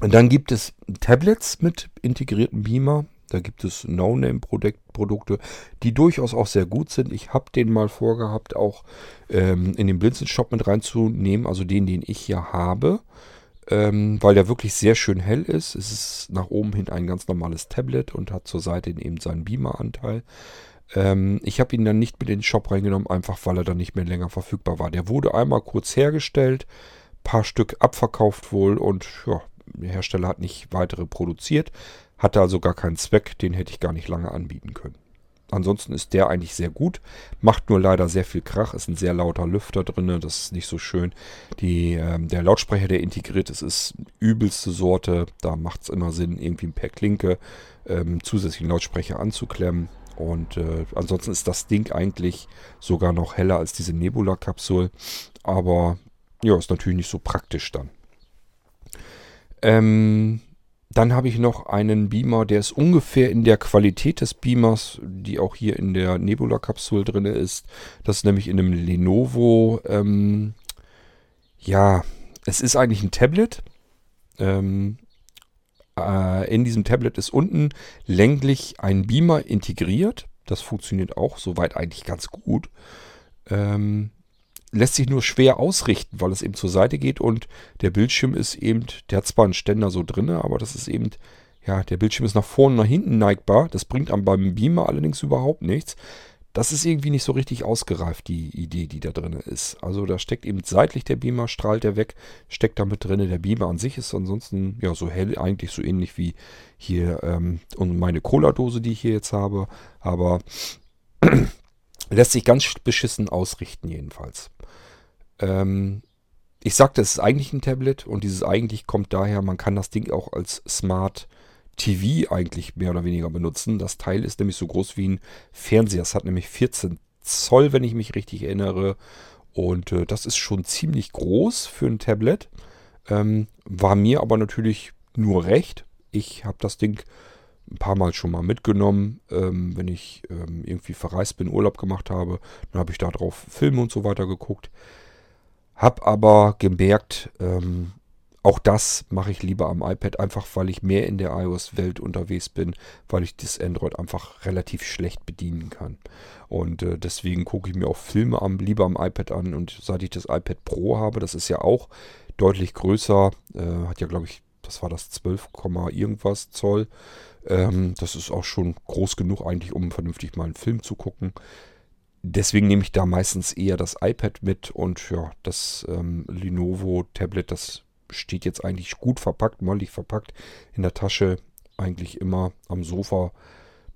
[SPEAKER 1] Und dann gibt es Tablets mit integrierten Beamer. Da gibt es No-Name-Produkte, die durchaus auch sehr gut sind. Ich habe den mal vorgehabt, auch ähm, in den Blinzeln-Shop mit reinzunehmen, also den, den ich hier habe, ähm, weil der wirklich sehr schön hell ist. Es ist nach oben hin ein ganz normales Tablet und hat zur Seite eben seinen Beamer-Anteil. Ähm, ich habe ihn dann nicht mit in den Shop reingenommen, einfach weil er dann nicht mehr länger verfügbar war. Der wurde einmal kurz hergestellt, paar Stück abverkauft wohl und ja, der Hersteller hat nicht weitere produziert, hatte also gar keinen Zweck, den hätte ich gar nicht lange anbieten können. Ansonsten ist der eigentlich sehr gut, macht nur leider sehr viel Krach, ist ein sehr lauter Lüfter drin, das ist nicht so schön. Die, ähm, der Lautsprecher, der integriert ist, ist übelste Sorte, da macht es immer Sinn, irgendwie per Klinke ähm, zusätzlichen Lautsprecher anzuklemmen. Und äh, ansonsten ist das Ding eigentlich sogar noch heller als diese Nebula-Kapsel. Aber ja, ist natürlich nicht so praktisch dann. Ähm, dann habe ich noch einen Beamer, der ist ungefähr in der Qualität des Beamers, die auch hier in der Nebula-Kapsel drin ist. Das ist nämlich in einem Lenovo. Ähm, ja, es ist eigentlich ein Tablet. Ähm, äh, in diesem Tablet ist unten länglich ein Beamer integriert. Das funktioniert auch soweit eigentlich ganz gut. Ähm, lässt sich nur schwer ausrichten, weil es eben zur Seite geht und der Bildschirm ist eben, der hat zwar einen Ständer so drin, aber das ist eben, ja, der Bildschirm ist nach vorne und nach hinten neigbar. Das bringt am beim Beamer allerdings überhaupt nichts das ist irgendwie nicht so richtig ausgereift, die Idee, die da drin ist. Also da steckt eben seitlich der Beamer, strahlt der weg, steckt da mit drin. Der Beamer an sich ist ansonsten ja so hell, eigentlich so ähnlich wie hier ähm, und meine Cola-Dose, die ich hier jetzt habe. Aber *clears throat* lässt sich ganz beschissen ausrichten jedenfalls. Ähm, ich sagte, es ist eigentlich ein Tablet und dieses eigentlich kommt daher, man kann das Ding auch als Smart TV eigentlich mehr oder weniger benutzen. Das Teil ist nämlich so groß wie ein Fernseher. Es hat nämlich 14 Zoll, wenn ich mich richtig erinnere. Und äh, das ist schon ziemlich groß für ein Tablet. Ähm, war mir aber natürlich nur recht. Ich habe das Ding ein paar Mal schon mal mitgenommen, ähm, wenn ich ähm, irgendwie verreist bin, Urlaub gemacht habe. Dann habe ich da drauf Filme und so weiter geguckt. Hab aber gemerkt, ähm, auch das mache ich lieber am iPad, einfach weil ich mehr in der iOS-Welt unterwegs bin, weil ich das Android einfach relativ schlecht bedienen kann. Und äh, deswegen gucke ich mir auch Filme am, lieber am iPad an. Und seit ich das iPad Pro habe, das ist ja auch deutlich größer, äh, hat ja glaube ich, das war das 12, irgendwas Zoll. Ähm, das ist auch schon groß genug eigentlich, um vernünftig mal einen Film zu gucken deswegen nehme ich da meistens eher das iPad mit und ja, das ähm, Lenovo Tablet, das steht jetzt eigentlich gut verpackt, mollig verpackt in der Tasche. Eigentlich immer am Sofa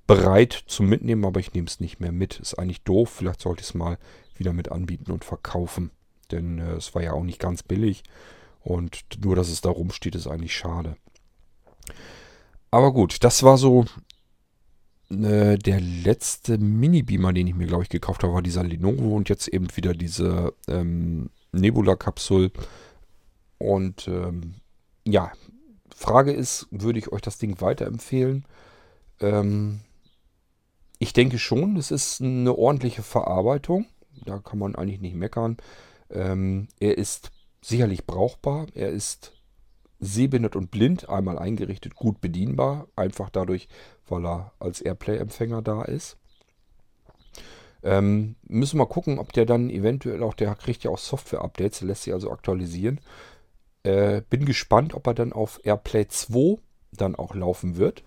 [SPEAKER 1] bereit zum Mitnehmen, aber ich nehme es nicht mehr mit. Ist eigentlich doof. Vielleicht sollte ich es mal wieder mit anbieten und verkaufen. Denn äh, es war ja auch nicht ganz billig. Und nur, dass es da rumsteht, ist eigentlich schade. Aber gut, das war so äh, der letzte Mini-Beamer, den ich mir, glaube ich, gekauft habe, war dieser Lenovo und jetzt eben wieder diese ähm, Nebula-Kapsel. Und ähm, ja, Frage ist, würde ich euch das Ding weiterempfehlen? Ähm, ich denke schon, es ist eine ordentliche Verarbeitung. Da kann man eigentlich nicht meckern. Ähm, er ist sicherlich brauchbar. Er ist sehbehindert und blind, einmal eingerichtet, gut bedienbar. Einfach dadurch, weil er als Airplay-Empfänger da ist. Ähm, müssen wir mal gucken, ob der dann eventuell auch, der kriegt ja auch Software-Updates, lässt sich also aktualisieren. Äh, bin gespannt, ob er dann auf AirPlay 2 dann auch laufen wird.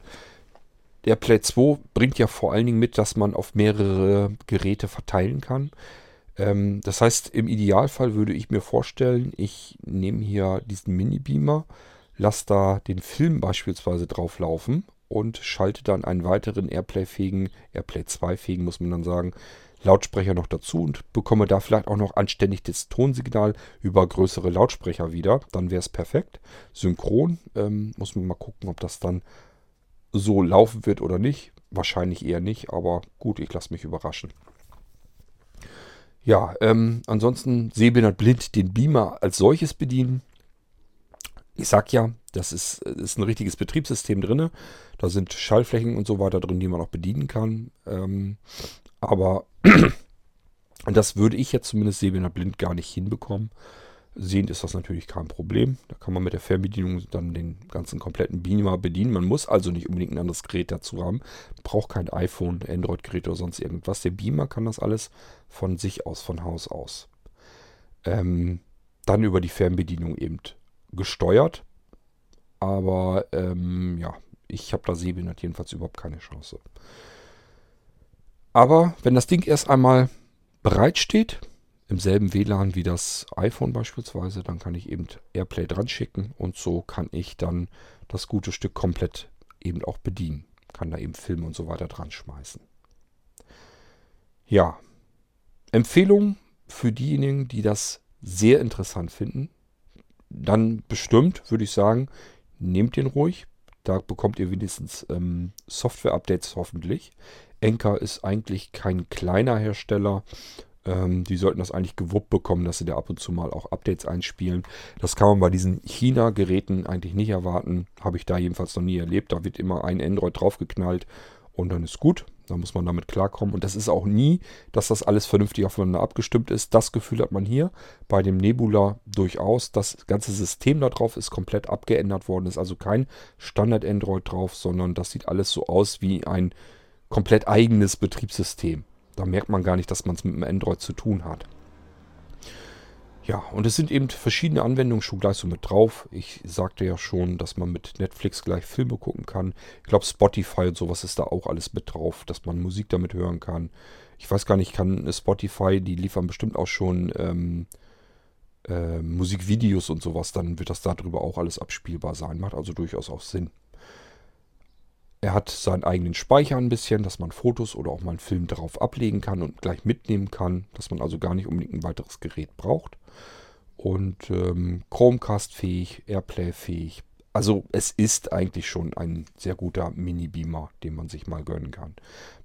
[SPEAKER 1] Der Play 2 bringt ja vor allen Dingen mit, dass man auf mehrere Geräte verteilen kann. Ähm, das heißt, im Idealfall würde ich mir vorstellen, ich nehme hier diesen Mini-Beamer, lasse da den Film beispielsweise drauf laufen und schalte dann einen weiteren Airplay-fähigen, Airplay 2-fähigen, muss man dann sagen, Lautsprecher noch dazu und bekomme da vielleicht auch noch anständig das Tonsignal über größere Lautsprecher wieder. Dann wäre es perfekt. Synchron ähm, muss man mal gucken, ob das dann so laufen wird oder nicht. Wahrscheinlich eher nicht, aber gut, ich lasse mich überraschen. Ja, ähm, ansonsten sehbehindert blind den Beamer als solches bedienen. Ich sag ja, das ist, ist ein richtiges Betriebssystem drin. Da sind Schallflächen und so weiter drin, die man auch bedienen kann. Ähm, aber *clears throat* das würde ich jetzt zumindest sehbehindert blind gar nicht hinbekommen. Sehend ist das natürlich kein Problem. Da kann man mit der Fernbedienung dann den ganzen kompletten Beamer bedienen. Man muss also nicht unbedingt ein anderes Gerät dazu haben. Braucht kein iPhone, Android-Gerät oder sonst irgendwas. Der Beamer kann das alles von sich aus, von Haus aus. Ähm, dann über die Fernbedienung eben gesteuert. Aber ähm, ja, ich habe da Sehbehindert jedenfalls überhaupt keine Chance. Aber wenn das Ding erst einmal bereitsteht, im selben WLAN wie das iPhone beispielsweise. Dann kann ich eben AirPlay dran schicken und so kann ich dann das gute Stück komplett eben auch bedienen. Kann da eben Filme und so weiter dran schmeißen. Ja, Empfehlung für diejenigen, die das sehr interessant finden. Dann bestimmt würde ich sagen, nehmt den ruhig. Da bekommt ihr wenigstens ähm, Software-Updates hoffentlich. Enker ist eigentlich kein kleiner Hersteller, ähm, die sollten das eigentlich gewuppt bekommen, dass sie da ab und zu mal auch Updates einspielen. Das kann man bei diesen China-Geräten eigentlich nicht erwarten. Habe ich da jedenfalls noch nie erlebt. Da wird immer ein Android draufgeknallt und dann ist gut. Da muss man damit klarkommen. Und das ist auch nie, dass das alles vernünftig aufeinander abgestimmt ist. Das Gefühl hat man hier bei dem Nebula durchaus. Das ganze System da drauf ist komplett abgeändert worden. Ist also kein Standard-Android drauf, sondern das sieht alles so aus wie ein komplett eigenes Betriebssystem. Da merkt man gar nicht, dass man es mit einem Android zu tun hat. Ja, und es sind eben verschiedene Anwendungen schon gleich so mit drauf. Ich sagte ja schon, dass man mit Netflix gleich Filme gucken kann. Ich glaube, Spotify und sowas ist da auch alles mit drauf, dass man Musik damit hören kann. Ich weiß gar nicht, kann Spotify, die liefern bestimmt auch schon ähm, äh, Musikvideos und sowas, dann wird das darüber auch alles abspielbar sein. Macht also durchaus auch Sinn. Er hat seinen eigenen Speicher ein bisschen, dass man Fotos oder auch mal einen Film darauf ablegen kann und gleich mitnehmen kann, dass man also gar nicht unbedingt ein weiteres Gerät braucht. Und ähm, Chromecast-fähig, Airplay-fähig. Also es ist eigentlich schon ein sehr guter Mini-Beamer, den man sich mal gönnen kann.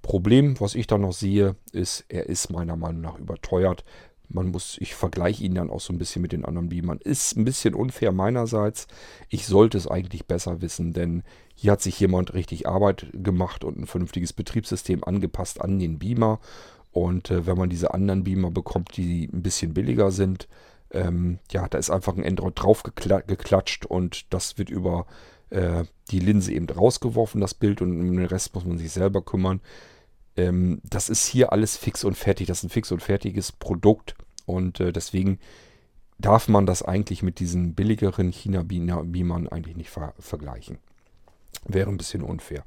[SPEAKER 1] Problem, was ich da noch sehe, ist, er ist meiner Meinung nach überteuert. Man muss, ich vergleiche ihn dann auch so ein bisschen mit den anderen Beamern. Ist ein bisschen unfair meinerseits. Ich sollte es eigentlich besser wissen, denn hier hat sich jemand richtig Arbeit gemacht und ein vernünftiges Betriebssystem angepasst an den Beamer. Und äh, wenn man diese anderen Beamer bekommt, die ein bisschen billiger sind, ähm, ja, da ist einfach ein Android drauf geklatscht und das wird über äh, die Linse eben rausgeworfen, das Bild, und um den Rest muss man sich selber kümmern. Ähm, das ist hier alles fix und fertig. Das ist ein fix und fertiges Produkt und äh, deswegen darf man das eigentlich mit diesen billigeren China-Beamern eigentlich nicht ver vergleichen. Wäre ein bisschen unfair.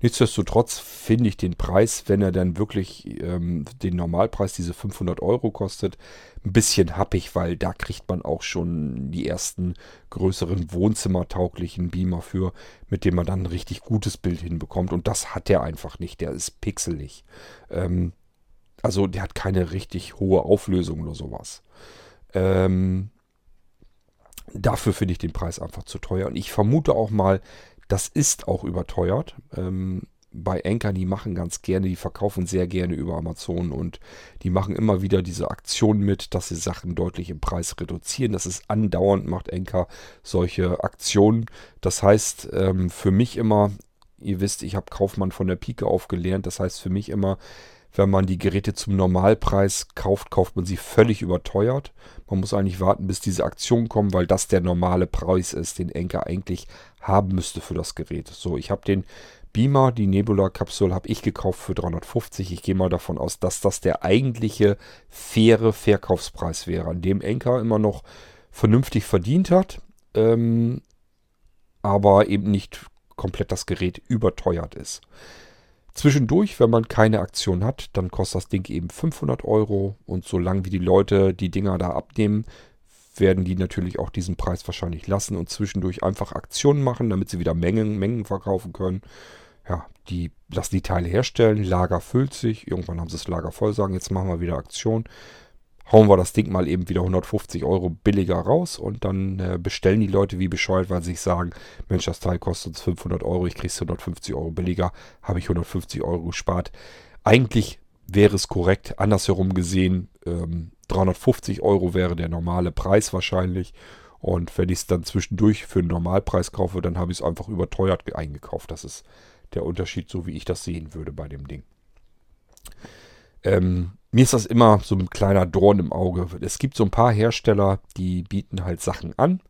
[SPEAKER 1] Nichtsdestotrotz finde ich den Preis, wenn er dann wirklich ähm, den Normalpreis, diese 500 Euro kostet, ein bisschen happig, weil da kriegt man auch schon die ersten größeren wohnzimmertauglichen Beamer für, mit dem man dann ein richtig gutes Bild hinbekommt. Und das hat er einfach nicht. Der ist pixelig. Ähm, also der hat keine richtig hohe Auflösung oder sowas. Ähm, dafür finde ich den Preis einfach zu teuer. Und ich vermute auch mal, das ist auch überteuert. Ähm, bei Anker, die machen ganz gerne, die verkaufen sehr gerne über Amazon und die machen immer wieder diese Aktion mit, dass sie Sachen deutlich im Preis reduzieren. Das ist andauernd, macht Anker solche Aktionen. Das heißt, ähm, für mich immer, ihr wisst, ich habe Kaufmann von der Pike auf gelernt. Das heißt für mich immer, wenn man die Geräte zum Normalpreis kauft, kauft man sie völlig überteuert. Man muss eigentlich warten, bis diese Aktionen kommen, weil das der normale Preis ist, den Enker eigentlich haben müsste für das Gerät. So, ich habe den Beamer, die Nebula-Kapsel, habe ich gekauft für 350. Ich gehe mal davon aus, dass das der eigentliche faire Verkaufspreis wäre, an dem Enker immer noch vernünftig verdient hat, ähm, aber eben nicht komplett das Gerät überteuert ist. Zwischendurch, wenn man keine Aktion hat, dann kostet das Ding eben 500 Euro und solange wie die Leute die Dinger da abnehmen, werden die natürlich auch diesen Preis wahrscheinlich lassen und zwischendurch einfach Aktionen machen, damit sie wieder Mengen, Mengen verkaufen können. Ja, die lassen die Teile herstellen, Lager füllt sich, irgendwann haben sie das Lager voll, sagen, jetzt machen wir wieder Aktion hauen wir das Ding mal eben wieder 150 Euro billiger raus und dann äh, bestellen die Leute wie bescheuert, weil sie sich sagen, Mensch, das Teil kostet uns 500 Euro, ich kriege es 150 Euro billiger, habe ich 150 Euro gespart. Eigentlich wäre es korrekt, andersherum gesehen, ähm, 350 Euro wäre der normale Preis wahrscheinlich. Und wenn ich es dann zwischendurch für einen Normalpreis kaufe, dann habe ich es einfach überteuert eingekauft. Das ist der Unterschied, so wie ich das sehen würde bei dem Ding. Ähm, mir ist das immer so ein kleiner Dorn im Auge. Es gibt so ein paar Hersteller, die bieten halt Sachen an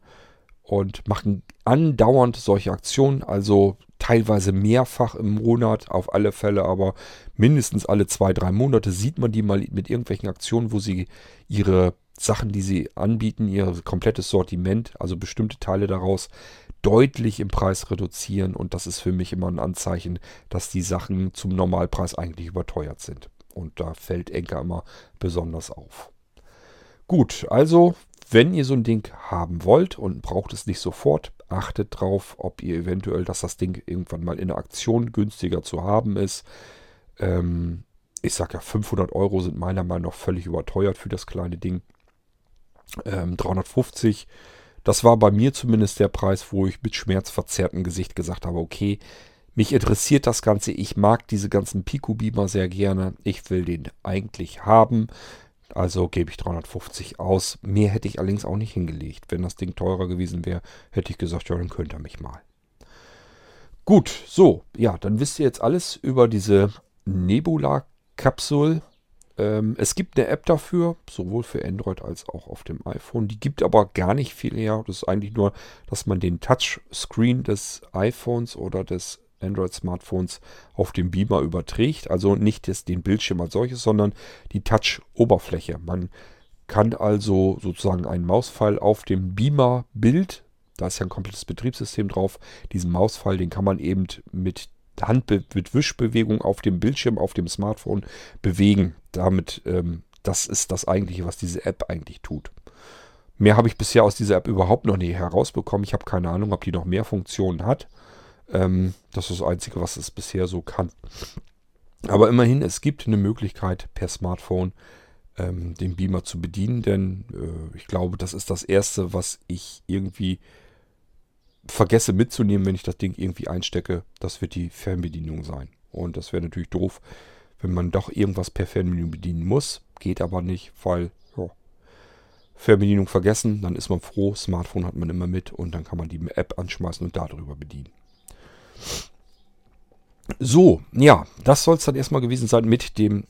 [SPEAKER 1] und machen andauernd solche Aktionen, also teilweise mehrfach im Monat, auf alle Fälle, aber mindestens alle zwei, drei Monate sieht man die mal mit irgendwelchen Aktionen, wo sie ihre Sachen, die sie anbieten, ihr komplettes Sortiment, also bestimmte Teile daraus, deutlich im Preis reduzieren und das ist für mich immer ein Anzeichen, dass die Sachen zum Normalpreis eigentlich überteuert sind. Und da fällt Enker immer besonders auf. Gut, also wenn ihr so ein Ding haben wollt und braucht es nicht sofort, achtet drauf, ob ihr eventuell, dass das Ding irgendwann mal in der Aktion günstiger zu haben ist. Ähm, ich sage ja, 500 Euro sind meiner Meinung nach völlig überteuert für das kleine Ding. Ähm, 350, das war bei mir zumindest der Preis, wo ich mit schmerzverzerrtem Gesicht gesagt habe, okay, mich interessiert das Ganze. Ich mag diese ganzen Pico-Beamer sehr gerne. Ich will den eigentlich haben. Also gebe ich 350 aus. Mehr hätte ich allerdings auch nicht hingelegt. Wenn das Ding teurer gewesen wäre, hätte ich gesagt, ja, dann könnt ihr mich mal. Gut, so, ja, dann wisst ihr jetzt alles über diese Nebula-Kapsel. Ähm, es gibt eine App dafür, sowohl für Android als auch auf dem iPhone. Die gibt aber gar nicht viel her. Das ist eigentlich nur, dass man den Touchscreen des iPhones oder des Android-Smartphones auf dem Beamer überträgt. Also nicht das, den Bildschirm als solches, sondern die Touch-Oberfläche. Man kann also sozusagen einen Mauspfeil auf dem Beamer-Bild, da ist ja ein komplettes Betriebssystem drauf, diesen Mauspfeil, den kann man eben mit Hand mit Wischbewegung auf dem Bildschirm, auf dem Smartphone bewegen. Damit, ähm, das ist das eigentliche, was diese App eigentlich tut. Mehr habe ich bisher aus dieser App überhaupt noch nie herausbekommen. Ich habe keine Ahnung, ob die noch mehr Funktionen hat. Ähm, das ist das Einzige, was es bisher so kann. Aber immerhin, es gibt eine Möglichkeit per Smartphone ähm, den Beamer zu bedienen, denn äh, ich glaube, das ist das Erste, was ich irgendwie vergesse mitzunehmen, wenn ich das Ding irgendwie einstecke. Das wird die Fernbedienung sein. Und das wäre natürlich doof, wenn man doch irgendwas per Fernbedienung bedienen muss. Geht aber nicht, weil ja, Fernbedienung vergessen, dann ist man froh. Smartphone hat man immer mit und dann kann man die App anschmeißen und darüber bedienen. So, ja, das soll es dann erstmal gewesen sein mit dem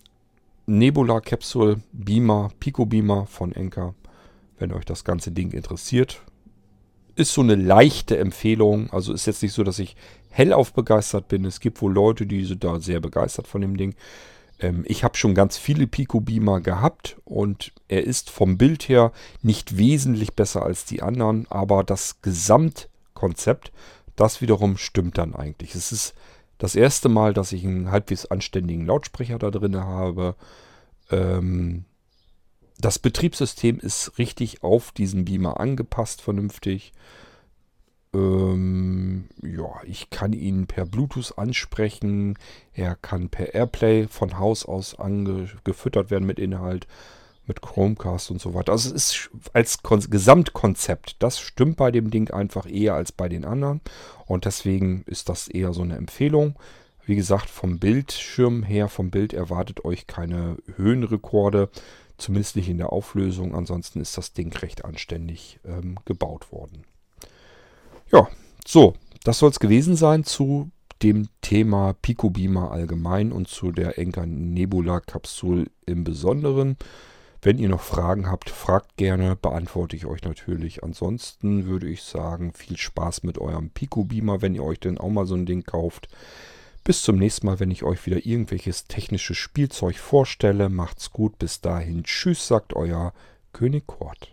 [SPEAKER 1] Nebula Capsule Beamer, Pico Beamer von Enker. Wenn euch das ganze Ding interessiert, ist so eine leichte Empfehlung. Also ist jetzt nicht so, dass ich hellauf begeistert bin. Es gibt wohl Leute, die sind da sehr begeistert von dem Ding. Ähm, ich habe schon ganz viele Pico Beamer gehabt und er ist vom Bild her nicht wesentlich besser als die anderen, aber das Gesamtkonzept das wiederum stimmt dann eigentlich. Es ist das erste Mal, dass ich einen halbwegs anständigen Lautsprecher da drin habe. Ähm, das Betriebssystem ist richtig auf diesen Beamer angepasst, vernünftig. Ähm, ja, ich kann ihn per Bluetooth ansprechen. Er kann per Airplay von Haus aus gefüttert werden mit Inhalt. Mit Chromecast und so weiter. Also es ist als Kon Gesamtkonzept, das stimmt bei dem Ding einfach eher als bei den anderen. Und deswegen ist das eher so eine Empfehlung. Wie gesagt, vom Bildschirm her, vom Bild erwartet euch keine Höhenrekorde, zumindest nicht in der Auflösung. Ansonsten ist das Ding recht anständig ähm, gebaut worden. Ja, so, das soll es gewesen sein zu dem Thema Pico Beamer allgemein und zu der Enker Nebula Kapsel im Besonderen. Wenn ihr noch Fragen habt, fragt gerne, beantworte ich euch natürlich. Ansonsten würde ich sagen, viel Spaß mit eurem Pico Beamer, wenn ihr euch denn auch mal so ein Ding kauft. Bis zum nächsten Mal, wenn ich euch wieder irgendwelches technisches Spielzeug vorstelle. Macht's gut, bis dahin. Tschüss, sagt euer König Kort.